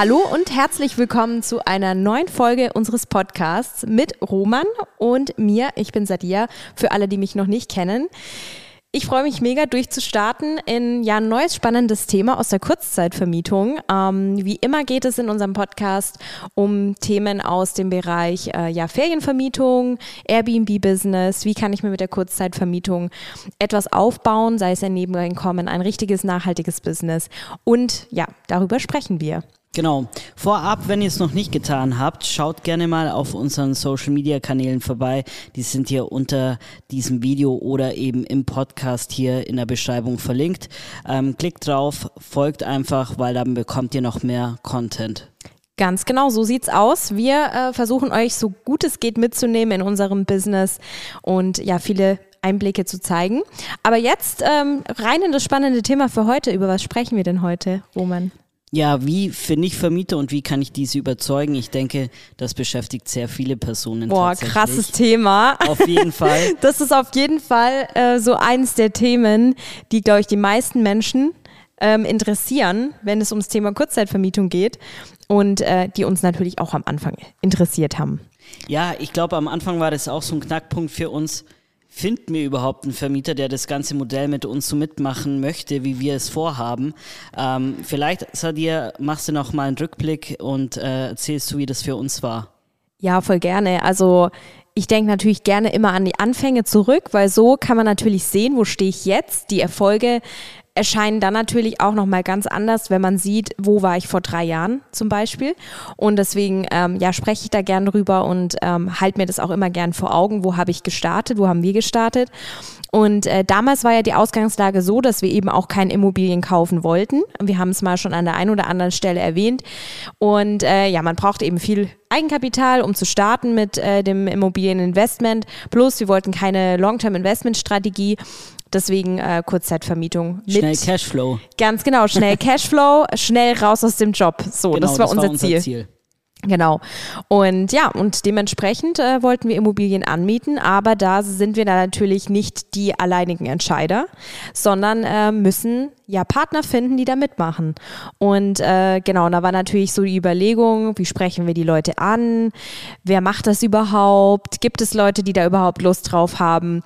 Hallo und herzlich willkommen zu einer neuen Folge unseres Podcasts mit Roman und mir. Ich bin Sadia, für alle, die mich noch nicht kennen. Ich freue mich mega durchzustarten in ja ein neues spannendes Thema aus der Kurzzeitvermietung. Ähm, wie immer geht es in unserem Podcast um Themen aus dem Bereich äh, ja Ferienvermietung, Airbnb-Business. Wie kann ich mir mit der Kurzzeitvermietung etwas aufbauen, sei es ein Nebeneinkommen, ein richtiges nachhaltiges Business und ja darüber sprechen wir. Genau. Vorab, wenn ihr es noch nicht getan habt, schaut gerne mal auf unseren Social Media Kanälen vorbei. Die sind hier unter diesem Video oder eben im Podcast hier in der Beschreibung verlinkt. Ähm, klickt drauf, folgt einfach, weil dann bekommt ihr noch mehr Content. Ganz genau, so sieht's aus. Wir äh, versuchen euch so gut es geht mitzunehmen in unserem Business und ja, viele Einblicke zu zeigen. Aber jetzt ähm, rein in das spannende Thema für heute. Über was sprechen wir denn heute, Roman? Ja, wie finde ich Vermieter und wie kann ich diese überzeugen? Ich denke, das beschäftigt sehr viele Personen. Boah, krasses Thema. Auf jeden Fall. Das ist auf jeden Fall äh, so eins der Themen, die, glaube ich, die meisten Menschen ähm, interessieren, wenn es ums Thema Kurzzeitvermietung geht und äh, die uns natürlich auch am Anfang interessiert haben. Ja, ich glaube, am Anfang war das auch so ein Knackpunkt für uns finden wir überhaupt einen Vermieter, der das ganze Modell mit uns so mitmachen möchte, wie wir es vorhaben. Ähm, vielleicht, Sadir, machst du noch mal einen Rückblick und äh, erzählst du, wie das für uns war. Ja, voll gerne. Also ich denke natürlich gerne immer an die Anfänge zurück, weil so kann man natürlich sehen, wo stehe ich jetzt, die Erfolge erscheinen dann natürlich auch nochmal ganz anders, wenn man sieht, wo war ich vor drei Jahren zum Beispiel. Und deswegen ähm, ja, spreche ich da gern drüber und ähm, halte mir das auch immer gern vor Augen, wo habe ich gestartet, wo haben wir gestartet. Und äh, damals war ja die Ausgangslage so, dass wir eben auch keine Immobilien kaufen wollten. Wir haben es mal schon an der einen oder anderen Stelle erwähnt. Und äh, ja, man braucht eben viel Eigenkapital, um zu starten mit äh, dem Immobilieninvestment. Plus, wir wollten keine Long-Term-Investment-Strategie. Deswegen äh, Kurzzeitvermietung. Mit schnell Cashflow. Ganz genau, schnell Cashflow, schnell raus aus dem Job. So, genau, das war, das unser, war unser Ziel. Ziel. Genau. Und ja, und dementsprechend äh, wollten wir Immobilien anmieten, aber da sind wir da natürlich nicht die alleinigen Entscheider, sondern äh, müssen ja Partner finden, die da mitmachen. Und äh, genau, da war natürlich so die Überlegung, wie sprechen wir die Leute an? Wer macht das überhaupt? Gibt es Leute, die da überhaupt Lust drauf haben?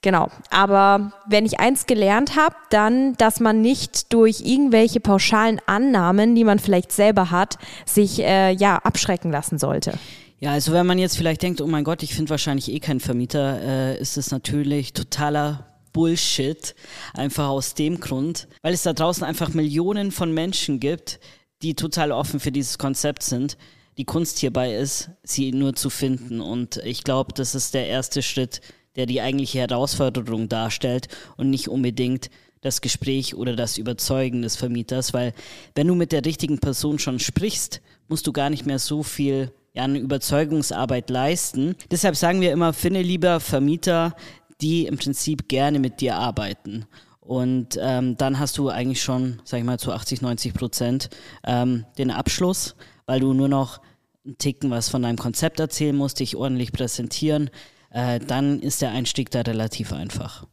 Genau. Aber wenn ich eins gelernt habe, dann, dass man nicht durch irgendwelche pauschalen Annahmen, die man vielleicht selber hat, sich äh, ja abschrecken lassen sollte. Ja, also wenn man jetzt vielleicht denkt, oh mein Gott, ich finde wahrscheinlich eh keinen Vermieter, äh, ist es natürlich totaler Bullshit. Einfach aus dem Grund, weil es da draußen einfach Millionen von Menschen gibt, die total offen für dieses Konzept sind. Die Kunst hierbei ist, sie nur zu finden. Und ich glaube, das ist der erste Schritt, der die eigentliche Herausforderung darstellt und nicht unbedingt das Gespräch oder das Überzeugen des Vermieters, weil wenn du mit der richtigen Person schon sprichst, musst du gar nicht mehr so viel ja, eine Überzeugungsarbeit leisten. Deshalb sagen wir immer, finde lieber Vermieter, die im Prinzip gerne mit dir arbeiten. Und ähm, dann hast du eigentlich schon, sag ich mal, zu 80, 90 Prozent ähm, den Abschluss, weil du nur noch einen Ticken was von deinem Konzept erzählen musst, dich ordentlich präsentieren, äh, dann ist der Einstieg da relativ einfach.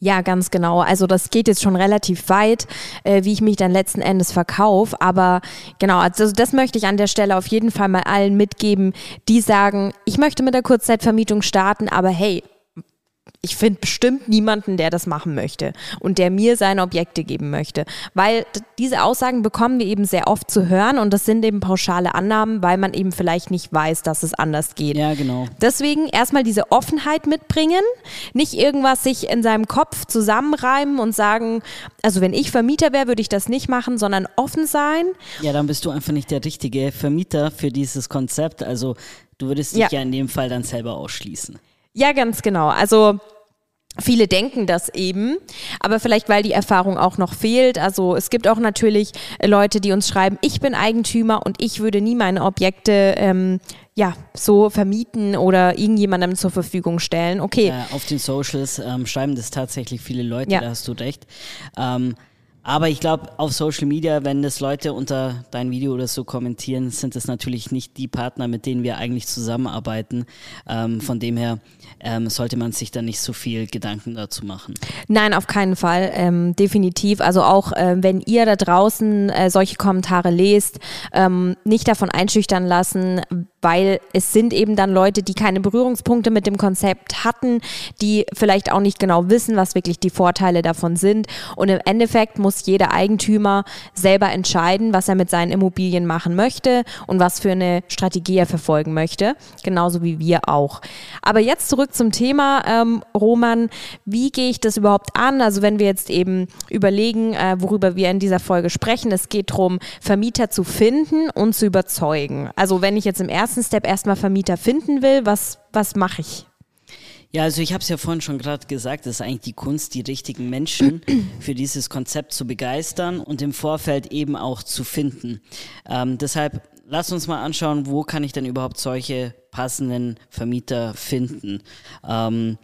Ja, ganz genau. Also das geht jetzt schon relativ weit, äh, wie ich mich dann letzten Endes verkaufe. Aber genau, also das möchte ich an der Stelle auf jeden Fall mal allen mitgeben, die sagen, ich möchte mit der Kurzzeitvermietung starten, aber hey, ich finde bestimmt niemanden, der das machen möchte und der mir seine Objekte geben möchte. Weil diese Aussagen bekommen wir eben sehr oft zu hören und das sind eben pauschale Annahmen, weil man eben vielleicht nicht weiß, dass es anders geht. Ja, genau. Deswegen erstmal diese Offenheit mitbringen, nicht irgendwas sich in seinem Kopf zusammenreimen und sagen, also wenn ich Vermieter wäre, würde ich das nicht machen, sondern offen sein. Ja, dann bist du einfach nicht der richtige Vermieter für dieses Konzept. Also du würdest dich ja, ja in dem Fall dann selber ausschließen. Ja, ganz genau. Also Viele denken das eben, aber vielleicht weil die Erfahrung auch noch fehlt. Also es gibt auch natürlich Leute, die uns schreiben, ich bin Eigentümer und ich würde nie meine Objekte ähm, ja, so vermieten oder irgendjemandem zur Verfügung stellen. Okay. Äh, auf den Socials ähm, schreiben das tatsächlich viele Leute, ja. da hast du recht. Ähm, aber ich glaube, auf Social Media, wenn das Leute unter dein Video oder so kommentieren, sind das natürlich nicht die Partner, mit denen wir eigentlich zusammenarbeiten. Ähm, von dem her ähm, sollte man sich da nicht so viel Gedanken dazu machen. Nein, auf keinen Fall. Ähm, definitiv. Also auch äh, wenn ihr da draußen äh, solche Kommentare lest, ähm, nicht davon einschüchtern lassen, weil es sind eben dann Leute, die keine Berührungspunkte mit dem Konzept hatten, die vielleicht auch nicht genau wissen, was wirklich die Vorteile davon sind. Und im Endeffekt muss jeder Eigentümer selber entscheiden, was er mit seinen Immobilien machen möchte und was für eine Strategie er verfolgen möchte. Genauso wie wir auch. Aber jetzt zurück zum Thema, ähm, Roman. Wie gehe ich das überhaupt an? Also wenn wir jetzt eben überlegen, äh, worüber wir in dieser Folge sprechen, es geht darum, Vermieter zu finden und zu überzeugen. Also wenn ich jetzt im ersten ersten Step erstmal Vermieter finden will, was, was mache ich? Ja, also ich habe es ja vorhin schon gerade gesagt, es ist eigentlich die Kunst, die richtigen Menschen für dieses Konzept zu begeistern und im Vorfeld eben auch zu finden. Ähm, deshalb lass uns mal anschauen, wo kann ich denn überhaupt solche passenden Vermieter finden. Ähm,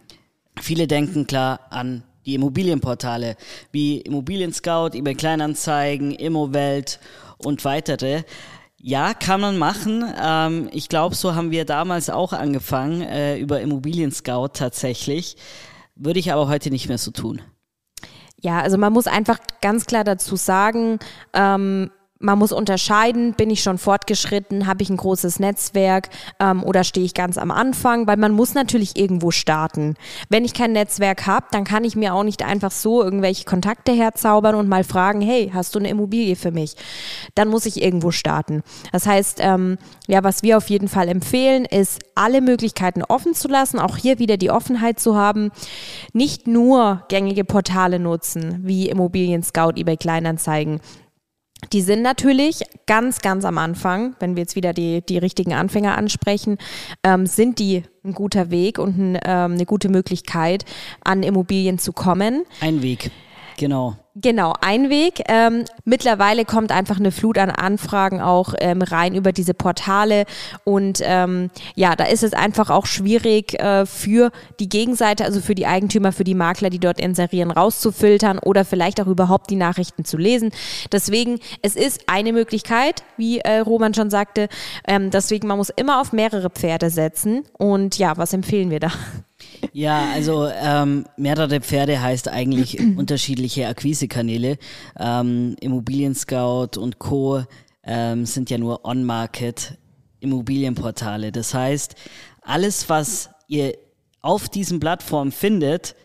viele denken klar an die Immobilienportale wie Immobilien Scout, eBay Kleinanzeigen, Immowelt und weitere. Ja, kann man machen. Ähm, ich glaube, so haben wir damals auch angefangen, äh, über Immobilien Scout tatsächlich. Würde ich aber heute nicht mehr so tun. Ja, also man muss einfach ganz klar dazu sagen, ähm, man muss unterscheiden, bin ich schon fortgeschritten, habe ich ein großes Netzwerk ähm, oder stehe ich ganz am Anfang, weil man muss natürlich irgendwo starten. Wenn ich kein Netzwerk habe, dann kann ich mir auch nicht einfach so irgendwelche Kontakte herzaubern und mal fragen, hey, hast du eine Immobilie für mich? Dann muss ich irgendwo starten. Das heißt, ähm, ja, was wir auf jeden Fall empfehlen, ist, alle Möglichkeiten offen zu lassen, auch hier wieder die Offenheit zu haben, nicht nur gängige Portale nutzen, wie Immobilien Scout, eBay Kleinanzeigen, die sind natürlich ganz, ganz am Anfang, wenn wir jetzt wieder die, die richtigen Anfänger ansprechen, ähm, sind die ein guter Weg und ein, ähm, eine gute Möglichkeit, an Immobilien zu kommen. Ein Weg, genau. Genau, ein Weg. Ähm, mittlerweile kommt einfach eine Flut an Anfragen auch ähm, rein über diese Portale und ähm, ja, da ist es einfach auch schwierig äh, für die Gegenseite, also für die Eigentümer, für die Makler, die dort inserieren, rauszufiltern oder vielleicht auch überhaupt die Nachrichten zu lesen. Deswegen, es ist eine Möglichkeit, wie äh, Roman schon sagte. Ähm, deswegen, man muss immer auf mehrere Pferde setzen und ja, was empfehlen wir da? Ja, also ähm, mehrere Pferde heißt eigentlich unterschiedliche Akquisekanäle. Ähm, Immobilien Scout und Co. Ähm, sind ja nur On-Market Immobilienportale. Das heißt, alles, was ihr auf diesen Plattformen findet,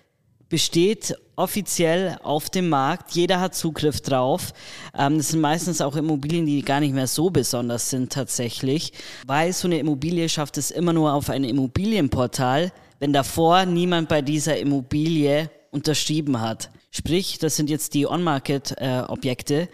besteht offiziell auf dem Markt. Jeder hat Zugriff drauf. Ähm, das sind meistens auch Immobilien, die gar nicht mehr so besonders sind tatsächlich, weil so eine Immobilie schafft es immer nur auf ein Immobilienportal, wenn davor niemand bei dieser Immobilie unterschrieben hat. Sprich, das sind jetzt die On-Market-Objekte,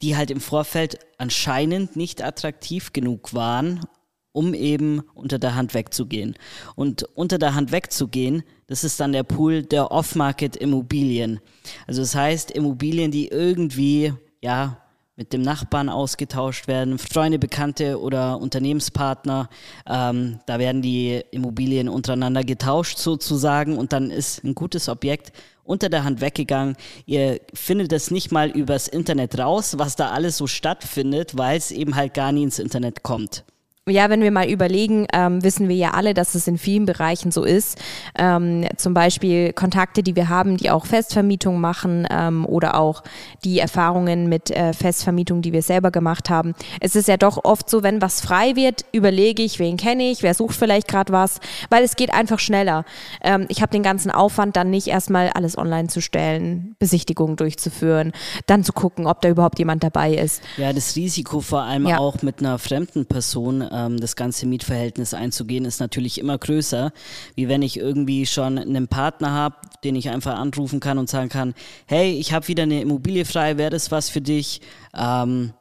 die halt im Vorfeld anscheinend nicht attraktiv genug waren, um eben unter der Hand wegzugehen. Und unter der Hand wegzugehen, das ist dann der Pool der Off-Market-Immobilien. Also das heißt, Immobilien, die irgendwie, ja, mit dem Nachbarn ausgetauscht werden, Freunde, Bekannte oder Unternehmenspartner. Ähm, da werden die Immobilien untereinander getauscht sozusagen und dann ist ein gutes Objekt unter der Hand weggegangen. Ihr findet es nicht mal übers Internet raus, was da alles so stattfindet, weil es eben halt gar nie ins Internet kommt ja, wenn wir mal überlegen, ähm, wissen wir ja alle, dass es in vielen Bereichen so ist. Ähm, zum Beispiel Kontakte, die wir haben, die auch Festvermietung machen ähm, oder auch die Erfahrungen mit äh, Festvermietung, die wir selber gemacht haben. Es ist ja doch oft so, wenn was frei wird, überlege ich, wen kenne ich, wer sucht vielleicht gerade was, weil es geht einfach schneller. Ähm, ich habe den ganzen Aufwand dann nicht erstmal alles online zu stellen, Besichtigungen durchzuführen, dann zu gucken, ob da überhaupt jemand dabei ist. Ja, das Risiko vor allem ja. auch mit einer fremden Person ähm, das ganze Mietverhältnis einzugehen, ist natürlich immer größer, wie wenn ich irgendwie schon einen Partner habe, den ich einfach anrufen kann und sagen kann, hey, ich habe wieder eine Immobilie frei, wäre das was für dich? Ähm,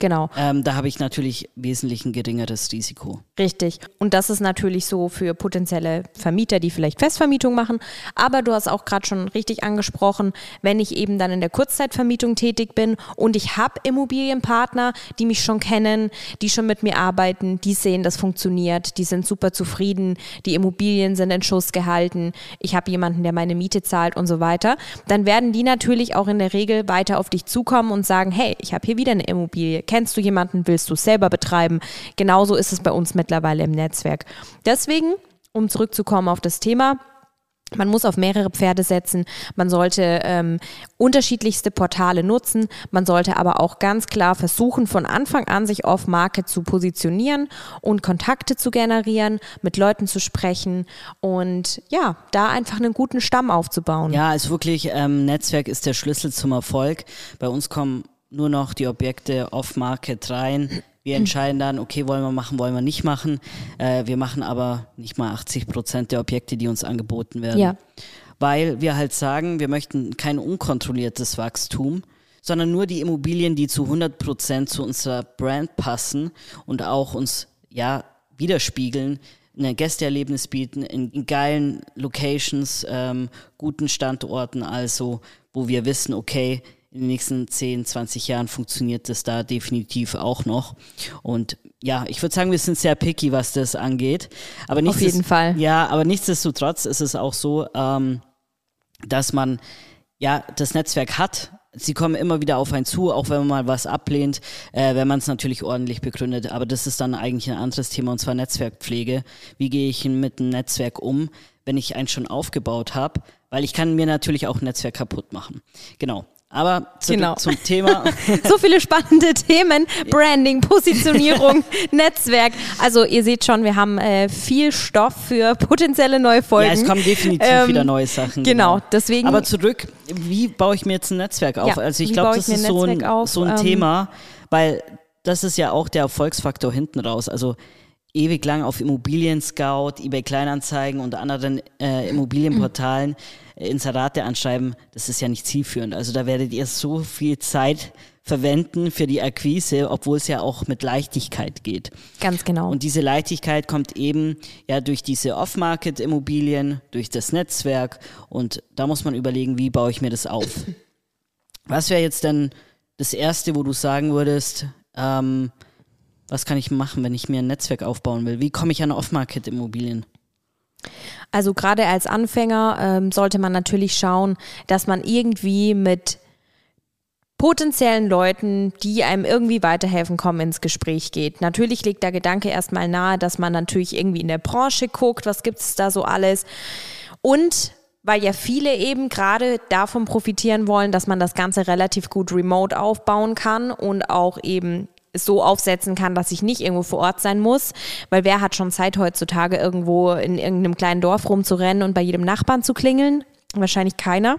Genau. Ähm, da habe ich natürlich wesentlich ein geringeres Risiko. Richtig. Und das ist natürlich so für potenzielle Vermieter, die vielleicht Festvermietung machen. Aber du hast auch gerade schon richtig angesprochen, wenn ich eben dann in der Kurzzeitvermietung tätig bin und ich habe Immobilienpartner, die mich schon kennen, die schon mit mir arbeiten, die sehen, das funktioniert, die sind super zufrieden, die Immobilien sind in Schuss gehalten, ich habe jemanden, der meine Miete zahlt und so weiter, dann werden die natürlich auch in der Regel weiter auf dich zukommen und sagen, hey, ich habe hier wieder eine Immobilie Kennst du jemanden, willst du es selber betreiben? Genauso ist es bei uns mittlerweile im Netzwerk. Deswegen, um zurückzukommen auf das Thema, man muss auf mehrere Pferde setzen. Man sollte ähm, unterschiedlichste Portale nutzen. Man sollte aber auch ganz klar versuchen, von Anfang an sich auf Market zu positionieren und Kontakte zu generieren, mit Leuten zu sprechen und ja, da einfach einen guten Stamm aufzubauen. Ja, es ist wirklich, ähm, Netzwerk ist der Schlüssel zum Erfolg. Bei uns kommen nur noch die Objekte off-Market rein. Wir entscheiden dann, okay, wollen wir machen, wollen wir nicht machen. Äh, wir machen aber nicht mal 80 Prozent der Objekte, die uns angeboten werden. Ja. Weil wir halt sagen, wir möchten kein unkontrolliertes Wachstum, sondern nur die Immobilien, die zu 100 Prozent zu unserer Brand passen und auch uns, ja, widerspiegeln, ein Gästeerlebnis bieten, in, in geilen Locations, ähm, guten Standorten, also, wo wir wissen, okay, in den nächsten 10, 20 Jahren funktioniert das da definitiv auch noch. Und ja, ich würde sagen, wir sind sehr picky, was das angeht. Aber Auf jeden Fall. Ja, aber nichtsdestotrotz ist es auch so, ähm, dass man ja das Netzwerk hat. Sie kommen immer wieder auf einen zu, auch wenn man mal was ablehnt, äh, wenn man es natürlich ordentlich begründet. Aber das ist dann eigentlich ein anderes Thema, und zwar Netzwerkpflege. Wie gehe ich mit einem Netzwerk um, wenn ich eins schon aufgebaut habe? Weil ich kann mir natürlich auch ein Netzwerk kaputt machen. Genau. Aber zu, genau. zum Thema. so viele spannende Themen. Branding, Positionierung, Netzwerk. Also ihr seht schon, wir haben äh, viel Stoff für potenzielle neue Folgen. Ja, es kommen definitiv ähm, wieder neue Sachen. Genau, genau, deswegen. Aber zurück, wie baue ich mir jetzt ein Netzwerk auf? Ja, also ich glaube, das ist so ein, auf, so ein ähm, Thema, weil das ist ja auch der Erfolgsfaktor hinten raus. Also ewig lang auf Immobilien Scout, eBay Kleinanzeigen und anderen äh, Immobilienportalen äh, Inserate anschreiben, das ist ja nicht zielführend. Also da werdet ihr so viel Zeit verwenden für die Akquise, obwohl es ja auch mit Leichtigkeit geht. Ganz genau. Und diese Leichtigkeit kommt eben ja durch diese Off-Market-Immobilien, durch das Netzwerk und da muss man überlegen, wie baue ich mir das auf. Was wäre jetzt denn das Erste, wo du sagen würdest, ähm, was kann ich machen, wenn ich mir ein Netzwerk aufbauen will? Wie komme ich an Off-Market-Immobilien? Also gerade als Anfänger ähm, sollte man natürlich schauen, dass man irgendwie mit potenziellen Leuten, die einem irgendwie weiterhelfen kommen, ins Gespräch geht. Natürlich liegt der Gedanke erstmal nahe, dass man natürlich irgendwie in der Branche guckt, was gibt es da so alles. Und weil ja viele eben gerade davon profitieren wollen, dass man das Ganze relativ gut remote aufbauen kann und auch eben so aufsetzen kann, dass ich nicht irgendwo vor Ort sein muss, weil wer hat schon Zeit heutzutage irgendwo in irgendeinem kleinen Dorf rumzurennen und bei jedem Nachbarn zu klingeln? Wahrscheinlich keiner.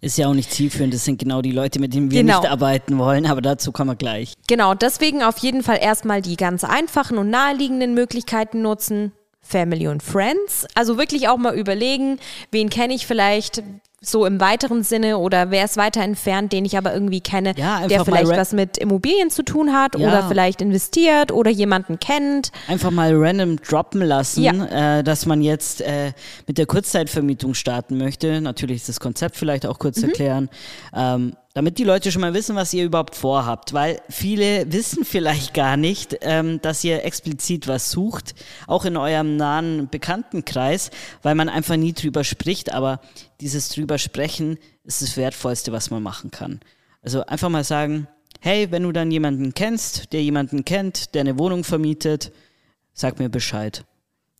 Ist ja auch nicht zielführend, das sind genau die Leute, mit denen wir genau. nicht arbeiten wollen, aber dazu kommen wir gleich. Genau, deswegen auf jeden Fall erstmal die ganz einfachen und naheliegenden Möglichkeiten nutzen. Family und Friends. Also wirklich auch mal überlegen, wen kenne ich vielleicht, so im weiteren Sinne oder wer ist weiter entfernt, den ich aber irgendwie kenne, ja, der vielleicht was mit Immobilien zu tun hat ja. oder vielleicht investiert oder jemanden kennt. Einfach mal random droppen lassen, ja. äh, dass man jetzt äh, mit der Kurzzeitvermietung starten möchte. Natürlich das Konzept vielleicht auch kurz mhm. erklären. Ähm, damit die Leute schon mal wissen, was ihr überhaupt vorhabt, weil viele wissen vielleicht gar nicht, ähm, dass ihr explizit was sucht, auch in eurem nahen Bekanntenkreis, weil man einfach nie drüber spricht, aber dieses drüber sprechen ist das Wertvollste, was man machen kann. Also einfach mal sagen, hey, wenn du dann jemanden kennst, der jemanden kennt, der eine Wohnung vermietet, sag mir Bescheid.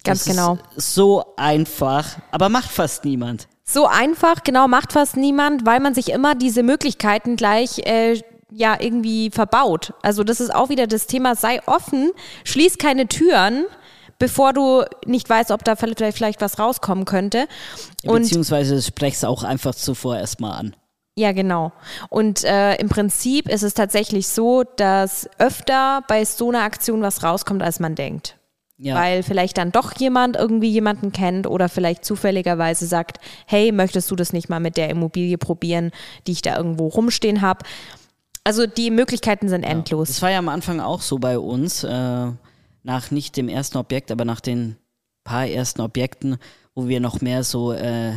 Ganz das genau. so einfach, aber macht fast niemand. So einfach, genau, macht fast niemand, weil man sich immer diese Möglichkeiten gleich äh, ja irgendwie verbaut. Also das ist auch wieder das Thema, sei offen, schließ keine Türen bevor du nicht weißt, ob da vielleicht, vielleicht was rauskommen könnte. Und Beziehungsweise sprech's auch einfach zuvor erstmal an. Ja, genau. Und äh, im Prinzip ist es tatsächlich so, dass öfter bei so einer Aktion was rauskommt, als man denkt. Ja. Weil vielleicht dann doch jemand irgendwie jemanden kennt oder vielleicht zufälligerweise sagt, hey, möchtest du das nicht mal mit der Immobilie probieren, die ich da irgendwo rumstehen habe? Also die Möglichkeiten sind endlos. Das war ja am Anfang auch so bei uns, äh, nach nicht dem ersten Objekt, aber nach den paar ersten Objekten, wo wir noch mehr so äh,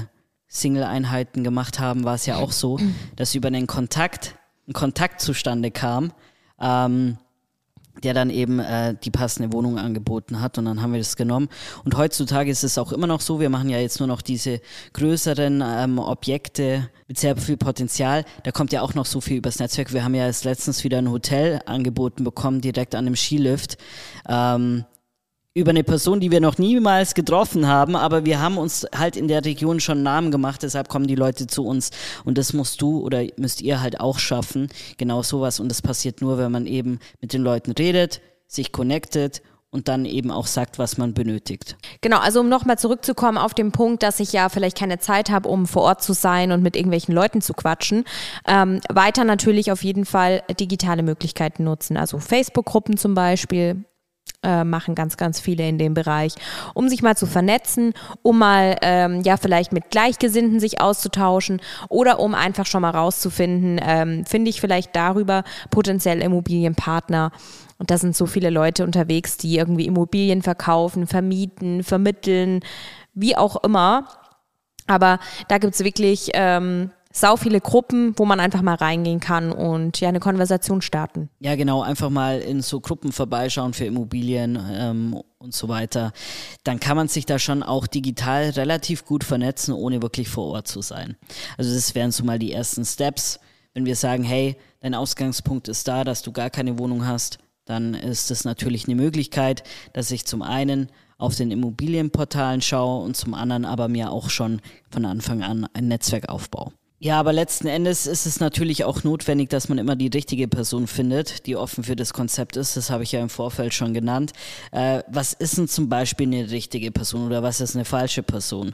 Single-Einheiten gemacht haben, war es ja auch so, dass über den Kontakt ein Kontakt zustande kam, ähm, der dann eben äh, die passende Wohnung angeboten hat und dann haben wir das genommen. Und heutzutage ist es auch immer noch so, wir machen ja jetzt nur noch diese größeren ähm, Objekte mit sehr viel Potenzial. Da kommt ja auch noch so viel übers Netzwerk. Wir haben ja jetzt letztens wieder ein Hotel angeboten bekommen, direkt an einem Skilift. Ähm, über eine Person, die wir noch niemals getroffen haben, aber wir haben uns halt in der Region schon Namen gemacht, deshalb kommen die Leute zu uns und das musst du oder müsst ihr halt auch schaffen, genau sowas und das passiert nur, wenn man eben mit den Leuten redet, sich connectet und dann eben auch sagt, was man benötigt. Genau, also um nochmal zurückzukommen auf den Punkt, dass ich ja vielleicht keine Zeit habe, um vor Ort zu sein und mit irgendwelchen Leuten zu quatschen. Ähm, weiter natürlich auf jeden Fall digitale Möglichkeiten nutzen, also Facebook-Gruppen zum Beispiel, äh, machen ganz, ganz viele in dem Bereich, um sich mal zu vernetzen, um mal ähm, ja vielleicht mit Gleichgesinnten sich auszutauschen oder um einfach schon mal rauszufinden, ähm, finde ich vielleicht darüber potenziell Immobilienpartner. Und da sind so viele Leute unterwegs, die irgendwie Immobilien verkaufen, vermieten, vermitteln, wie auch immer. Aber da gibt es wirklich ähm, sau viele Gruppen, wo man einfach mal reingehen kann und ja eine Konversation starten. Ja, genau, einfach mal in so Gruppen vorbeischauen für Immobilien ähm, und so weiter. Dann kann man sich da schon auch digital relativ gut vernetzen, ohne wirklich vor Ort zu sein. Also das wären so mal die ersten Steps. Wenn wir sagen, hey, dein Ausgangspunkt ist da, dass du gar keine Wohnung hast, dann ist es natürlich eine Möglichkeit, dass ich zum einen auf den Immobilienportalen schaue und zum anderen aber mir auch schon von Anfang an ein Netzwerk aufbaue. Ja, aber letzten Endes ist es natürlich auch notwendig, dass man immer die richtige Person findet, die offen für das Konzept ist. Das habe ich ja im Vorfeld schon genannt. Äh, was ist denn zum Beispiel eine richtige Person oder was ist eine falsche Person?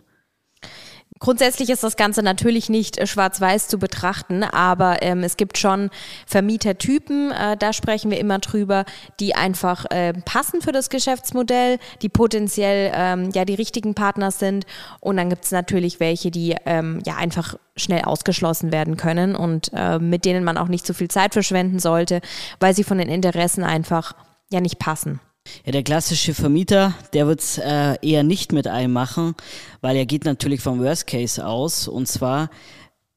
Grundsätzlich ist das Ganze natürlich nicht äh, schwarz-weiß zu betrachten, aber ähm, es gibt schon Vermietertypen, äh, da sprechen wir immer drüber, die einfach äh, passen für das Geschäftsmodell, die potenziell ähm, ja die richtigen Partner sind. Und dann gibt es natürlich welche, die ähm, ja einfach schnell ausgeschlossen werden können und äh, mit denen man auch nicht so viel Zeit verschwenden sollte, weil sie von den Interessen einfach ja nicht passen. Ja, der klassische Vermieter, der wird es äh, eher nicht mit einem machen, weil er geht natürlich vom Worst Case aus. Und zwar,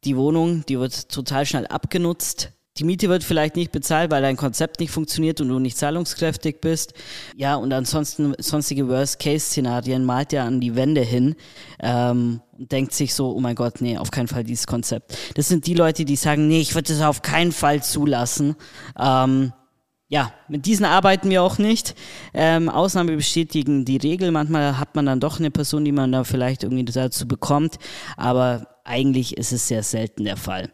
die Wohnung, die wird total schnell abgenutzt. Die Miete wird vielleicht nicht bezahlt, weil dein Konzept nicht funktioniert und du nicht zahlungskräftig bist. Ja, und ansonsten sonstige Worst-Case-Szenarien malt er an die Wände hin ähm, und denkt sich so, oh mein Gott, nee, auf keinen Fall dieses Konzept. Das sind die Leute, die sagen, nee, ich würde das auf keinen Fall zulassen. Ähm, ja, mit diesen arbeiten wir auch nicht. Ähm, Ausnahme bestätigen die Regel. Manchmal hat man dann doch eine Person, die man da vielleicht irgendwie dazu bekommt, aber eigentlich ist es sehr selten der Fall.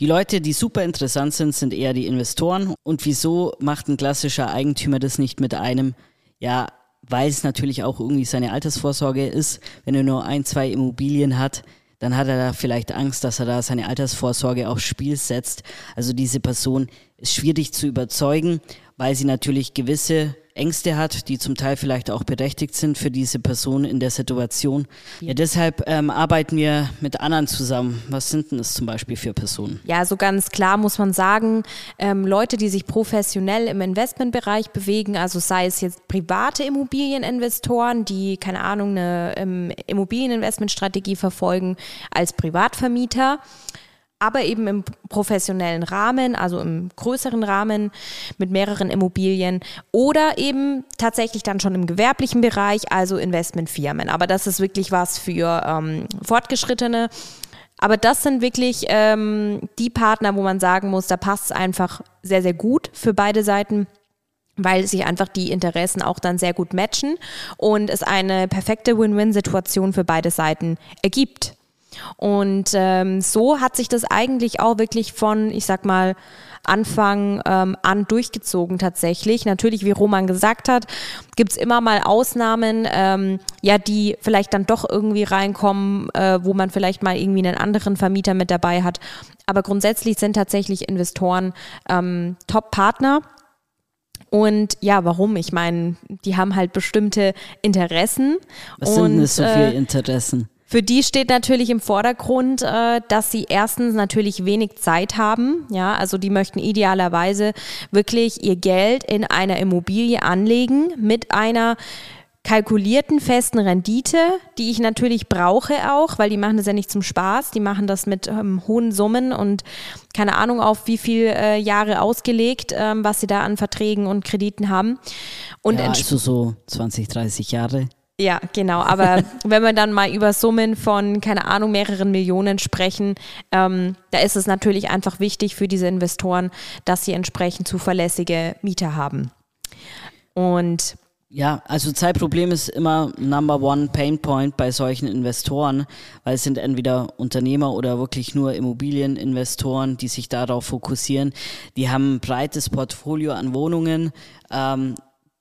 Die Leute, die super interessant sind, sind eher die Investoren. Und wieso macht ein klassischer Eigentümer das nicht mit einem? Ja, weil es natürlich auch irgendwie seine Altersvorsorge ist. Wenn er nur ein, zwei Immobilien hat, dann hat er da vielleicht Angst, dass er da seine Altersvorsorge aufs Spiel setzt. Also diese Person ist schwierig zu überzeugen, weil sie natürlich gewisse Ängste hat, die zum Teil vielleicht auch berechtigt sind für diese Person in der Situation. Ja, deshalb ähm, arbeiten wir mit anderen zusammen. Was sind denn das zum Beispiel für Personen? Ja, so ganz klar muss man sagen, ähm, Leute, die sich professionell im Investmentbereich bewegen, also sei es jetzt private Immobilieninvestoren, die, keine Ahnung, eine ähm, Immobilieninvestmentstrategie verfolgen als Privatvermieter aber eben im professionellen Rahmen, also im größeren Rahmen mit mehreren Immobilien oder eben tatsächlich dann schon im gewerblichen Bereich, also Investmentfirmen. Aber das ist wirklich was für ähm, Fortgeschrittene. Aber das sind wirklich ähm, die Partner, wo man sagen muss, da passt es einfach sehr, sehr gut für beide Seiten weil sich einfach die Interessen auch dann sehr gut matchen und es eine perfekte Win-Win-Situation für beide Seiten ergibt. Und ähm, so hat sich das eigentlich auch wirklich von, ich sag mal, Anfang ähm, an durchgezogen tatsächlich. Natürlich, wie Roman gesagt hat, gibt's immer mal Ausnahmen, ähm, ja, die vielleicht dann doch irgendwie reinkommen, äh, wo man vielleicht mal irgendwie einen anderen Vermieter mit dabei hat. Aber grundsätzlich sind tatsächlich Investoren ähm, Top-Partner. Und ja, warum? Ich meine, die haben halt bestimmte Interessen. Was und, sind denn so viele äh, Interessen? Für die steht natürlich im Vordergrund, äh, dass sie erstens natürlich wenig Zeit haben. Ja, also die möchten idealerweise wirklich ihr Geld in einer Immobilie anlegen mit einer kalkulierten festen Rendite, die ich natürlich brauche auch, weil die machen das ja nicht zum Spaß, die machen das mit ähm, hohen Summen und keine Ahnung auf wie viele äh, Jahre ausgelegt, ähm, was sie da an Verträgen und Krediten haben. Und ja, also so 20, 30 Jahre. Ja, genau. Aber wenn wir dann mal über Summen von, keine Ahnung, mehreren Millionen sprechen, ähm, da ist es natürlich einfach wichtig für diese Investoren, dass sie entsprechend zuverlässige Mieter haben. Und ja, also Zeitproblem ist immer Number One Pain Point bei solchen Investoren, weil es sind entweder Unternehmer oder wirklich nur Immobilieninvestoren, die sich darauf fokussieren. Die haben ein breites Portfolio an Wohnungen, ähm,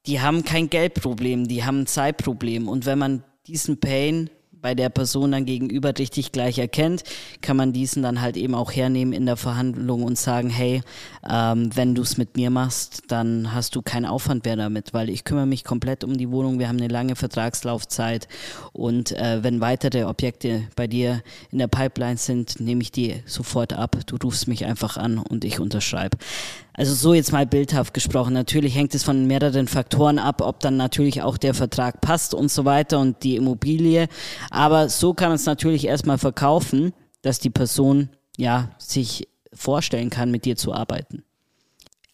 die haben kein Geldproblem, die haben ein Zeitproblem. Und wenn man diesen Pain bei der Person dann gegenüber richtig gleich erkennt, kann man diesen dann halt eben auch hernehmen in der Verhandlung und sagen, hey, ähm, wenn du es mit mir machst, dann hast du keinen Aufwand mehr damit, weil ich kümmere mich komplett um die Wohnung, wir haben eine lange Vertragslaufzeit und äh, wenn weitere Objekte bei dir in der Pipeline sind, nehme ich die sofort ab, du rufst mich einfach an und ich unterschreibe. Also so jetzt mal bildhaft gesprochen. Natürlich hängt es von mehreren Faktoren ab, ob dann natürlich auch der Vertrag passt und so weiter und die Immobilie. Aber so kann man es natürlich erstmal verkaufen, dass die Person ja sich vorstellen kann, mit dir zu arbeiten.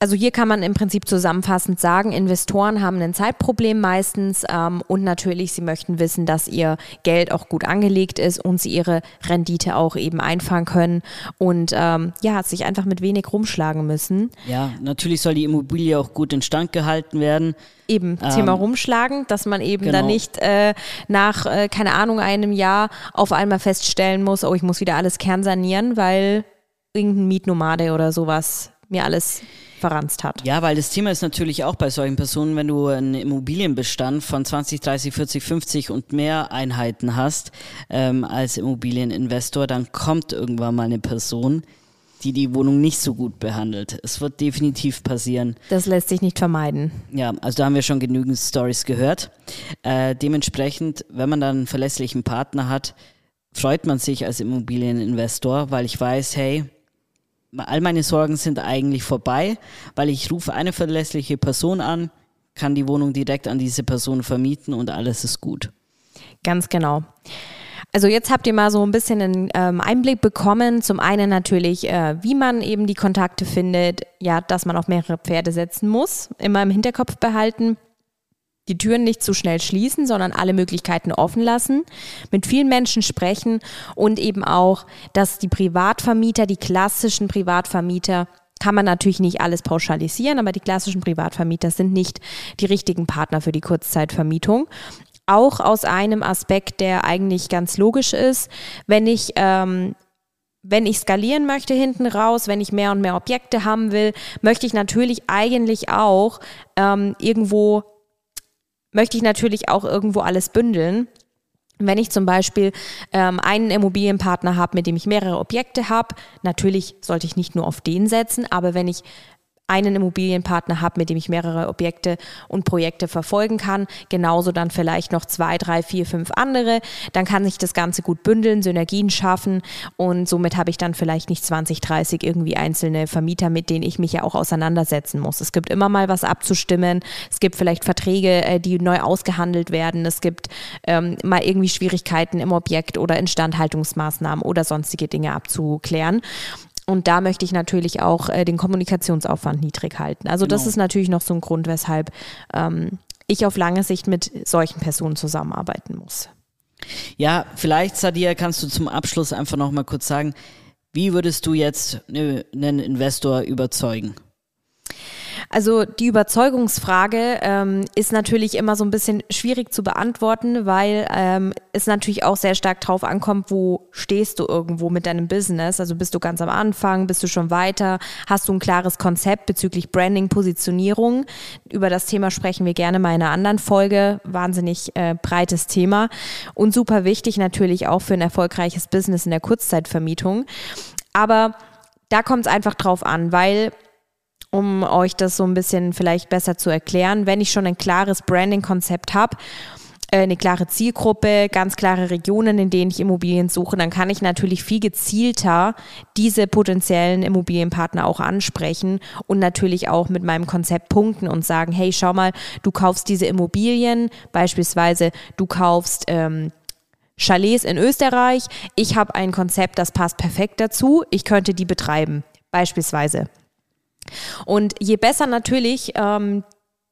Also hier kann man im Prinzip zusammenfassend sagen, Investoren haben ein Zeitproblem meistens ähm, und natürlich, sie möchten wissen, dass ihr Geld auch gut angelegt ist und sie ihre Rendite auch eben einfangen können und ähm, ja, sich einfach mit wenig rumschlagen müssen. Ja, natürlich soll die Immobilie auch gut instand gehalten werden. Eben, ähm, Thema rumschlagen, dass man eben genau. dann nicht äh, nach, äh, keine Ahnung, einem Jahr auf einmal feststellen muss, oh, ich muss wieder alles kernsanieren, weil irgendein Mietnomade oder sowas mir alles verranzt hat. Ja, weil das Thema ist natürlich auch bei solchen Personen, wenn du einen Immobilienbestand von 20, 30, 40, 50 und mehr Einheiten hast ähm, als Immobilieninvestor, dann kommt irgendwann mal eine Person, die die Wohnung nicht so gut behandelt. Es wird definitiv passieren. Das lässt sich nicht vermeiden. Ja, also da haben wir schon genügend Stories gehört. Äh, dementsprechend, wenn man dann einen verlässlichen Partner hat, freut man sich als Immobilieninvestor, weil ich weiß, hey, all meine Sorgen sind eigentlich vorbei, weil ich rufe eine verlässliche Person an, kann die Wohnung direkt an diese Person vermieten und alles ist gut. Ganz genau. Also jetzt habt ihr mal so ein bisschen einen ähm, Einblick bekommen. Zum einen natürlich, äh, wie man eben die Kontakte findet, ja, dass man auf mehrere Pferde setzen muss, immer im Hinterkopf behalten die Türen nicht zu schnell schließen, sondern alle Möglichkeiten offen lassen, mit vielen Menschen sprechen und eben auch, dass die Privatvermieter, die klassischen Privatvermieter, kann man natürlich nicht alles pauschalisieren, aber die klassischen Privatvermieter sind nicht die richtigen Partner für die Kurzzeitvermietung. Auch aus einem Aspekt, der eigentlich ganz logisch ist, wenn ich ähm, wenn ich skalieren möchte hinten raus, wenn ich mehr und mehr Objekte haben will, möchte ich natürlich eigentlich auch ähm, irgendwo möchte ich natürlich auch irgendwo alles bündeln. Wenn ich zum Beispiel ähm, einen Immobilienpartner habe, mit dem ich mehrere Objekte habe, natürlich sollte ich nicht nur auf den setzen, aber wenn ich einen Immobilienpartner habe, mit dem ich mehrere Objekte und Projekte verfolgen kann. Genauso dann vielleicht noch zwei, drei, vier, fünf andere. Dann kann sich das Ganze gut bündeln, Synergien schaffen und somit habe ich dann vielleicht nicht 20, 30 irgendwie einzelne Vermieter, mit denen ich mich ja auch auseinandersetzen muss. Es gibt immer mal was abzustimmen. Es gibt vielleicht Verträge, äh, die neu ausgehandelt werden. Es gibt ähm, mal irgendwie Schwierigkeiten im Objekt oder Instandhaltungsmaßnahmen oder sonstige Dinge abzuklären. Und da möchte ich natürlich auch äh, den Kommunikationsaufwand niedrig halten. Also genau. das ist natürlich noch so ein Grund, weshalb ähm, ich auf lange Sicht mit solchen Personen zusammenarbeiten muss. Ja, vielleicht, Sadia, kannst du zum Abschluss einfach noch mal kurz sagen, wie würdest du jetzt ne, einen Investor überzeugen? Also die Überzeugungsfrage ähm, ist natürlich immer so ein bisschen schwierig zu beantworten, weil ähm, es natürlich auch sehr stark drauf ankommt, wo stehst du irgendwo mit deinem Business. Also bist du ganz am Anfang, bist du schon weiter, hast du ein klares Konzept bezüglich Branding, Positionierung. Über das Thema sprechen wir gerne mal in einer anderen Folge. Wahnsinnig äh, breites Thema und super wichtig natürlich auch für ein erfolgreiches Business in der Kurzzeitvermietung. Aber da kommt es einfach drauf an, weil um euch das so ein bisschen vielleicht besser zu erklären, wenn ich schon ein klares Branding-Konzept habe, äh, eine klare Zielgruppe, ganz klare Regionen, in denen ich Immobilien suche, dann kann ich natürlich viel gezielter diese potenziellen Immobilienpartner auch ansprechen und natürlich auch mit meinem Konzept punkten und sagen, hey, schau mal, du kaufst diese Immobilien, beispielsweise du kaufst ähm, Chalets in Österreich, ich habe ein Konzept, das passt perfekt dazu, ich könnte die betreiben, beispielsweise. Und je besser natürlich ähm,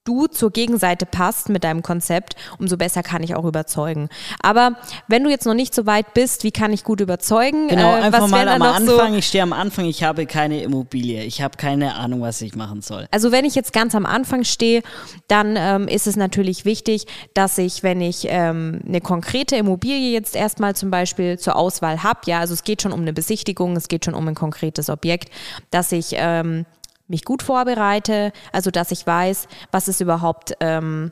du zur Gegenseite passt mit deinem Konzept, umso besser kann ich auch überzeugen. Aber wenn du jetzt noch nicht so weit bist, wie kann ich gut überzeugen? Genau, äh, einfach mal am Anfang. So? Ich stehe am Anfang, ich habe keine Immobilie. Ich habe keine Ahnung, was ich machen soll. Also wenn ich jetzt ganz am Anfang stehe, dann ähm, ist es natürlich wichtig, dass ich, wenn ich ähm, eine konkrete Immobilie jetzt erstmal zum Beispiel zur Auswahl habe, ja, also es geht schon um eine Besichtigung, es geht schon um ein konkretes Objekt, dass ich ähm, mich gut vorbereite, also dass ich weiß, was ist überhaupt, ähm,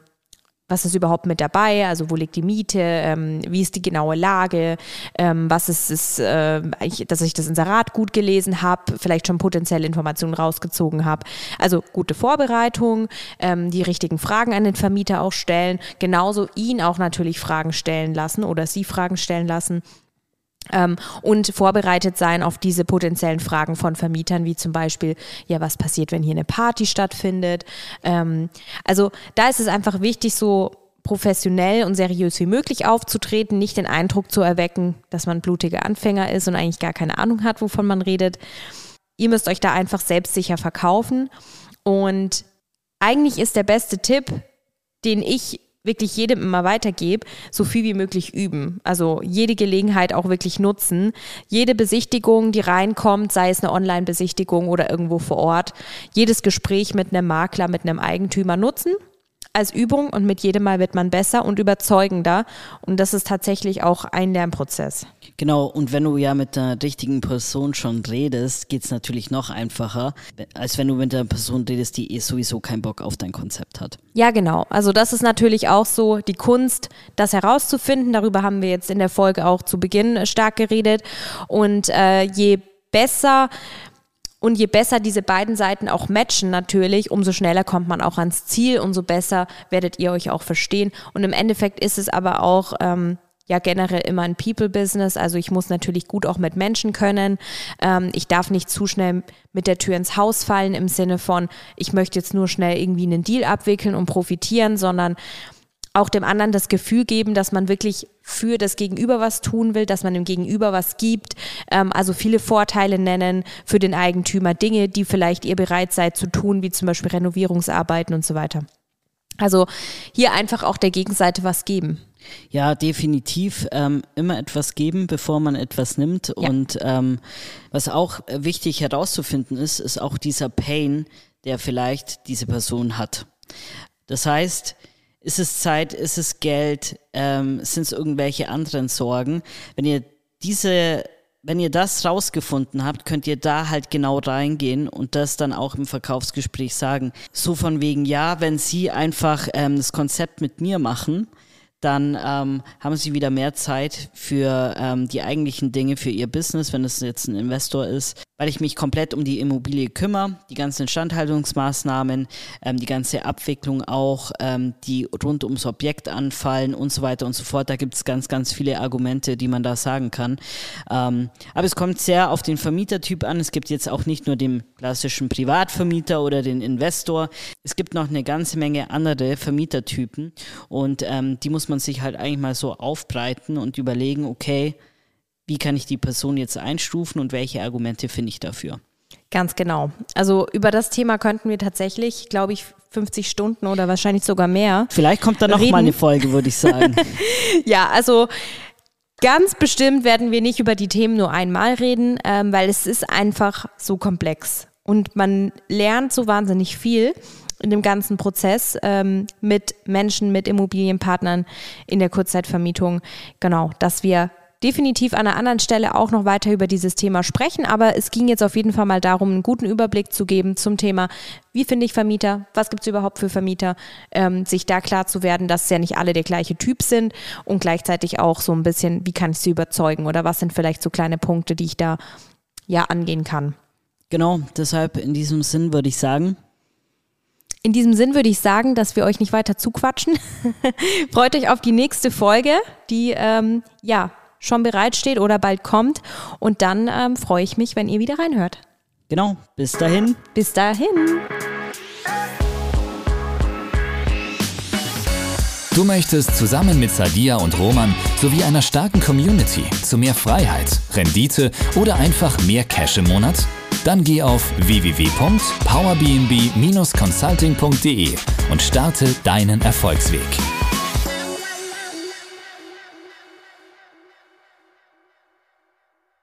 was ist überhaupt mit dabei, also wo liegt die Miete, ähm, wie ist die genaue Lage, ähm, was ist es, äh, dass ich das Inserat gut gelesen habe, vielleicht schon potenzielle Informationen rausgezogen habe. Also gute Vorbereitung, ähm, die richtigen Fragen an den Vermieter auch stellen, genauso ihn auch natürlich Fragen stellen lassen oder sie Fragen stellen lassen ähm, und vorbereitet sein auf diese potenziellen Fragen von Vermietern, wie zum Beispiel, ja, was passiert, wenn hier eine Party stattfindet. Ähm, also da ist es einfach wichtig, so professionell und seriös wie möglich aufzutreten, nicht den Eindruck zu erwecken, dass man blutiger Anfänger ist und eigentlich gar keine Ahnung hat, wovon man redet. Ihr müsst euch da einfach selbstsicher verkaufen und eigentlich ist der beste Tipp, den ich wirklich jedem immer weitergebe, so viel wie möglich üben. Also jede Gelegenheit auch wirklich nutzen. Jede Besichtigung, die reinkommt, sei es eine Online-Besichtigung oder irgendwo vor Ort, jedes Gespräch mit einem Makler, mit einem Eigentümer nutzen als Übung und mit jedem Mal wird man besser und überzeugender. Und das ist tatsächlich auch ein Lernprozess. Genau, und wenn du ja mit der richtigen Person schon redest, geht es natürlich noch einfacher, als wenn du mit einer Person redest, die eh sowieso keinen Bock auf dein Konzept hat. Ja, genau. Also das ist natürlich auch so die Kunst, das herauszufinden. Darüber haben wir jetzt in der Folge auch zu Beginn stark geredet. Und äh, je besser und je besser diese beiden Seiten auch matchen natürlich, umso schneller kommt man auch ans Ziel, umso besser werdet ihr euch auch verstehen. Und im Endeffekt ist es aber auch ähm, ja generell immer ein People-Business. Also ich muss natürlich gut auch mit Menschen können. Ähm, ich darf nicht zu schnell mit der Tür ins Haus fallen im Sinne von, ich möchte jetzt nur schnell irgendwie einen Deal abwickeln und profitieren, sondern auch dem anderen das Gefühl geben, dass man wirklich für das Gegenüber was tun will, dass man dem Gegenüber was gibt. Ähm, also viele Vorteile nennen für den Eigentümer, Dinge, die vielleicht ihr bereit seid zu tun, wie zum Beispiel Renovierungsarbeiten und so weiter. Also hier einfach auch der Gegenseite was geben. Ja, definitiv ähm, immer etwas geben, bevor man etwas nimmt. Ja. Und ähm, was auch wichtig herauszufinden ist, ist auch dieser Pain, der vielleicht diese Person hat. Das heißt, ist es Zeit? Ist es Geld? Ähm, Sind es irgendwelche anderen Sorgen? Wenn ihr diese, wenn ihr das rausgefunden habt, könnt ihr da halt genau reingehen und das dann auch im Verkaufsgespräch sagen. So von wegen, ja, wenn Sie einfach ähm, das Konzept mit mir machen, dann ähm, haben sie wieder mehr Zeit für ähm, die eigentlichen Dinge, für ihr Business, wenn es jetzt ein Investor ist, weil ich mich komplett um die Immobilie kümmere, die ganzen Instandhaltungsmaßnahmen, ähm, die ganze Abwicklung auch, ähm, die rund ums Objekt anfallen und so weiter und so fort. Da gibt es ganz, ganz viele Argumente, die man da sagen kann. Ähm, aber es kommt sehr auf den Vermietertyp an. Es gibt jetzt auch nicht nur den klassischen Privatvermieter oder den Investor. Es gibt noch eine ganze Menge andere Vermietertypen und ähm, die muss man sich halt eigentlich mal so aufbreiten und überlegen, okay, wie kann ich die Person jetzt einstufen und welche Argumente finde ich dafür? Ganz genau. Also über das Thema könnten wir tatsächlich, glaube ich, 50 Stunden oder wahrscheinlich sogar mehr. Vielleicht kommt da noch reden. mal eine Folge, würde ich sagen. ja, also ganz bestimmt werden wir nicht über die Themen nur einmal reden, ähm, weil es ist einfach so komplex und man lernt so wahnsinnig viel in dem ganzen Prozess ähm, mit Menschen, mit Immobilienpartnern in der Kurzzeitvermietung. Genau, dass wir definitiv an einer anderen Stelle auch noch weiter über dieses Thema sprechen, aber es ging jetzt auf jeden Fall mal darum, einen guten Überblick zu geben zum Thema, wie finde ich Vermieter, was gibt es überhaupt für Vermieter, ähm, sich da klar zu werden, dass ja nicht alle der gleiche Typ sind. Und gleichzeitig auch so ein bisschen, wie kann ich sie überzeugen? Oder was sind vielleicht so kleine Punkte, die ich da ja angehen kann. Genau, deshalb in diesem Sinn würde ich sagen, In diesem Sinn würde ich sagen, dass wir euch nicht weiter zuquatschen. Freut euch auf die nächste Folge, die ähm, ja schon bereitsteht oder bald kommt. Und dann ähm, freue ich mich, wenn ihr wieder reinhört. Genau, bis dahin. Bis dahin. Du möchtest zusammen mit Sadia und Roman sowie einer starken Community zu mehr Freiheit, Rendite oder einfach mehr Cash im Monat? Dann geh auf www.powerbnb-consulting.de und starte deinen Erfolgsweg.